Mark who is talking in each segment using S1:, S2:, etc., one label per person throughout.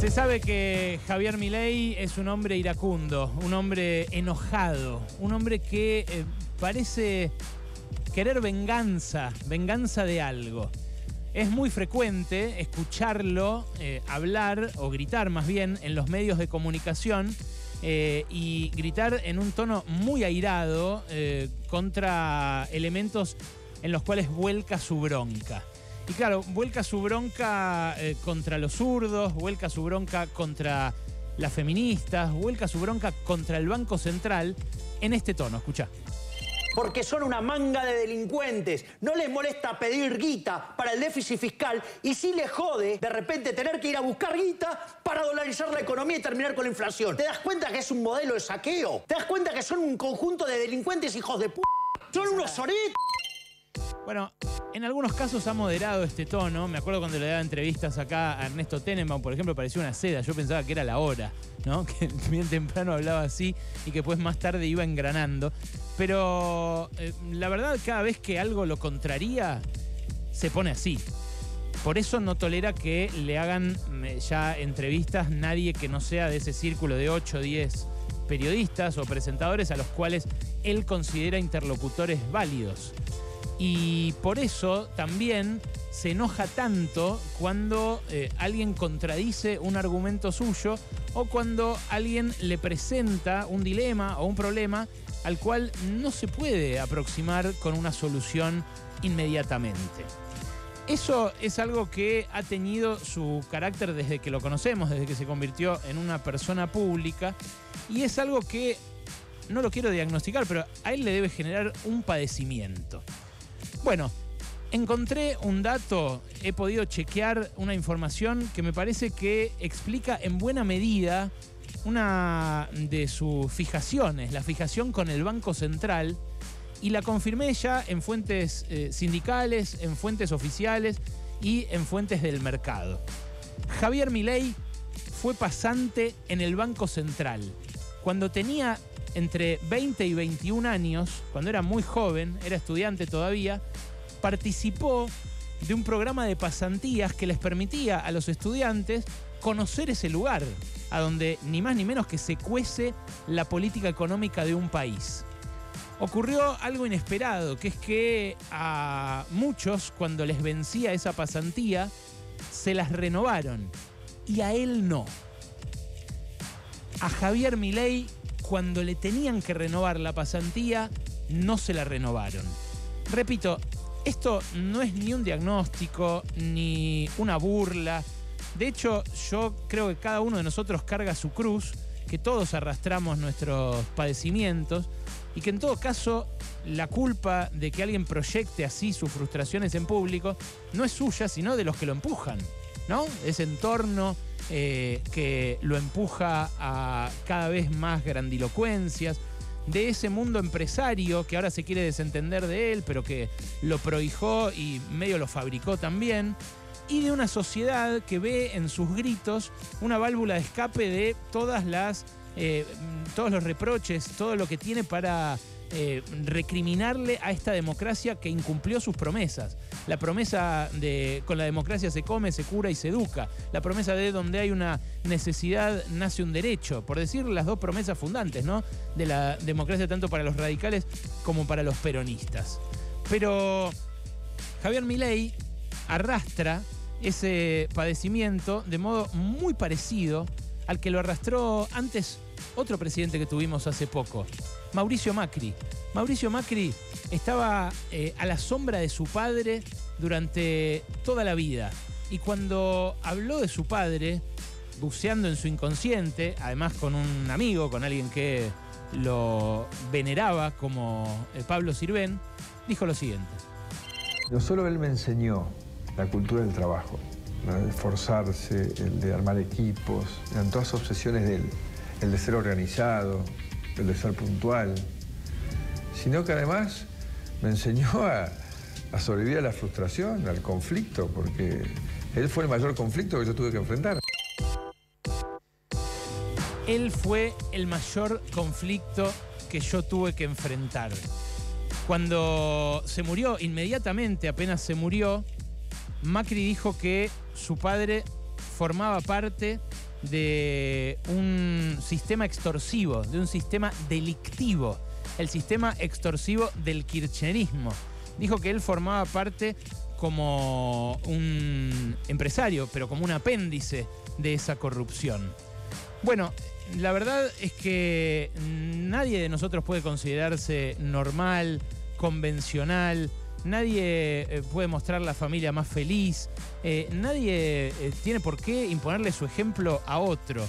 S1: Se sabe que Javier Milei es un hombre iracundo, un hombre enojado, un hombre que eh, parece querer venganza, venganza de algo. Es muy frecuente escucharlo eh, hablar o gritar más bien en los medios de comunicación eh, y gritar en un tono muy airado contra elementos en los cuales vuelca su bronca. Y claro, vuelca su bronca eh, contra los zurdos, vuelca su bronca contra las feministas, vuelca su bronca contra el Banco Central en este tono. Escucha.
S2: Porque son una manga de delincuentes. No les molesta pedir guita para el déficit fiscal y sí les jode de repente tener que ir a buscar guita para dolarizar la economía y terminar con la inflación. ¿Te das cuenta que es un modelo de saqueo? ¿Te das cuenta que son un conjunto de delincuentes hijos de p? Son unos soretos.
S1: Bueno, en algunos casos ha moderado este tono. Me acuerdo cuando le daba entrevistas acá a Ernesto Tenenbaum, por ejemplo, parecía una seda. Yo pensaba que era la hora, ¿no? Que bien temprano hablaba así y que pues más tarde iba engranando. Pero eh, la verdad, cada vez que algo lo contraría, se pone así. Por eso no tolera que le hagan eh, ya entrevistas nadie que no sea de ese círculo de 8 o 10 periodistas o presentadores a los cuales él considera interlocutores válidos. Y por eso también se enoja tanto cuando eh, alguien contradice un argumento suyo o cuando alguien le presenta un dilema o un problema al cual no se puede aproximar con una solución inmediatamente. Eso es algo que ha tenido su carácter desde que lo conocemos, desde que se convirtió en una persona pública, y es algo que no lo quiero diagnosticar, pero a él le debe generar un padecimiento. Bueno, encontré un dato, he podido chequear una información que me parece que explica en buena medida una de sus fijaciones, la fijación con el Banco Central, y la confirmé ya en fuentes eh, sindicales, en fuentes oficiales y en fuentes del mercado. Javier Milei fue pasante en el Banco Central. Cuando tenía entre 20 y 21 años, cuando era muy joven, era estudiante todavía, participó de un programa de pasantías que les permitía a los estudiantes conocer ese lugar, a donde ni más ni menos que se cuece la política económica de un país. Ocurrió algo inesperado, que es que a muchos, cuando les vencía esa pasantía, se las renovaron y a él no. A Javier Milei cuando le tenían que renovar la pasantía, no se la renovaron. Repito, esto no es ni un diagnóstico, ni una burla. De hecho, yo creo que cada uno de nosotros carga su cruz, que todos arrastramos nuestros padecimientos y que en todo caso la culpa de que alguien proyecte así sus frustraciones en público no es suya, sino de los que lo empujan, ¿no? Ese entorno eh, que lo empuja a cada vez más grandilocuencias, de ese mundo empresario que ahora se quiere desentender de él, pero que lo prohijó y medio lo fabricó también, y de una sociedad que ve en sus gritos una válvula de escape de todas las, eh, todos los reproches, todo lo que tiene para eh, recriminarle a esta democracia que incumplió sus promesas. La promesa de con la democracia se come, se cura y se educa. La promesa de donde hay una necesidad nace un derecho. Por decir las dos promesas fundantes, ¿no? De la democracia tanto para los radicales como para los peronistas. Pero Javier Milei arrastra ese padecimiento de modo muy parecido al que lo arrastró antes otro presidente que tuvimos hace poco, Mauricio Macri. Mauricio Macri estaba eh, a la sombra de su padre durante toda la vida. Y cuando habló de su padre, buceando en su inconsciente, además con un amigo, con alguien que lo veneraba como eh, Pablo Sirven, dijo lo siguiente.
S3: No solo él me enseñó la cultura del trabajo, el de esforzarse, el de armar equipos, eran todas obsesiones de él el de ser organizado, el de ser puntual, sino que además me enseñó a, sobrevivir a la frustración, al conflicto, porque él fue el mayor conflicto que yo tuve que enfrentar.
S1: Él fue el mayor conflicto que yo tuve que enfrentar. Cuando se murió, inmediatamente apenas se murió, Macri dijo que su padre formaba parte de un sistema extorsivo, de un sistema delictivo, el sistema extorsivo del kirchnerismo. Dijo que él formaba parte como un empresario, pero como un apéndice de esa corrupción. Bueno, la verdad es que nadie de nosotros puede considerarse normal, convencional, nadie eh, puede mostrar la familia más feliz, eh, nadie eh, tiene por qué imponerle su ejemplo a otro.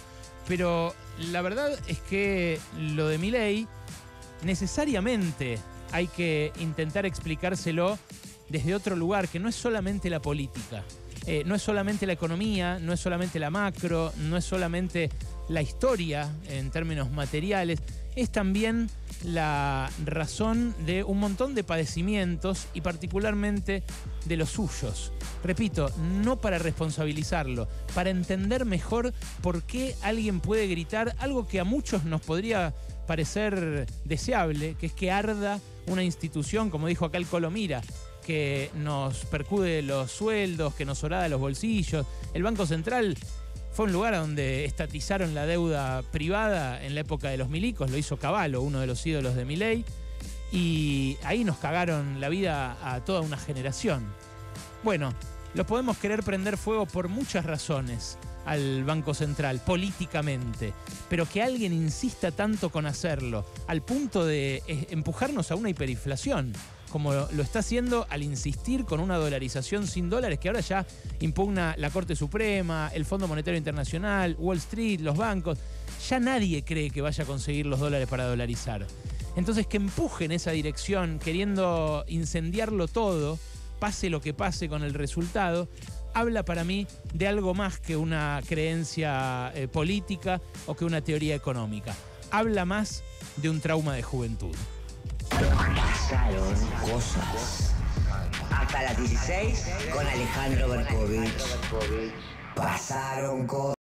S1: Pero la verdad es que lo de mi ley necesariamente hay que intentar explicárselo desde otro lugar, que no es solamente la política, no es solamente la economía, no es solamente la macro, no es solamente la historia en términos materiales, es también la razón de un montón de padecimientos y particularmente de los suyos. Repito, no para responsabilizarlo, para entender mejor por qué alguien puede gritar algo que a muchos nos podría parecer deseable, que es que arda una institución, como dijo acá el Colomira, que nos percude los sueldos, que nos horada los bolsillos. El Banco Central fue un lugar donde estatizaron la deuda privada en la época de los milicos, lo hizo Caballo, uno de los ídolos de Milei, y ahí nos cagaron la vida a toda una generación. Bueno, lo podemos querer prender fuego por muchas razones al Banco Central, políticamente, pero que alguien insista tanto con hacerlo, al punto de eh, empujarnos a una hiperinflación como lo está haciendo al insistir con una dolarización sin dólares que ahora ya impugna la Corte Suprema, el Fondo Monetario Internacional, Wall Street, los bancos. Ya nadie cree que vaya a conseguir los dólares para dolarizar. Entonces que empuje en esa dirección, queriendo incendiarlo todo, pase lo que pase con el resultado, habla para mí de algo más que una creencia eh, política o que una teoría económica. Habla más de un trauma de juventud.
S4: Pasaron cosas. Hasta las 16 con Alejandro Berkovich. Pasaron cosas.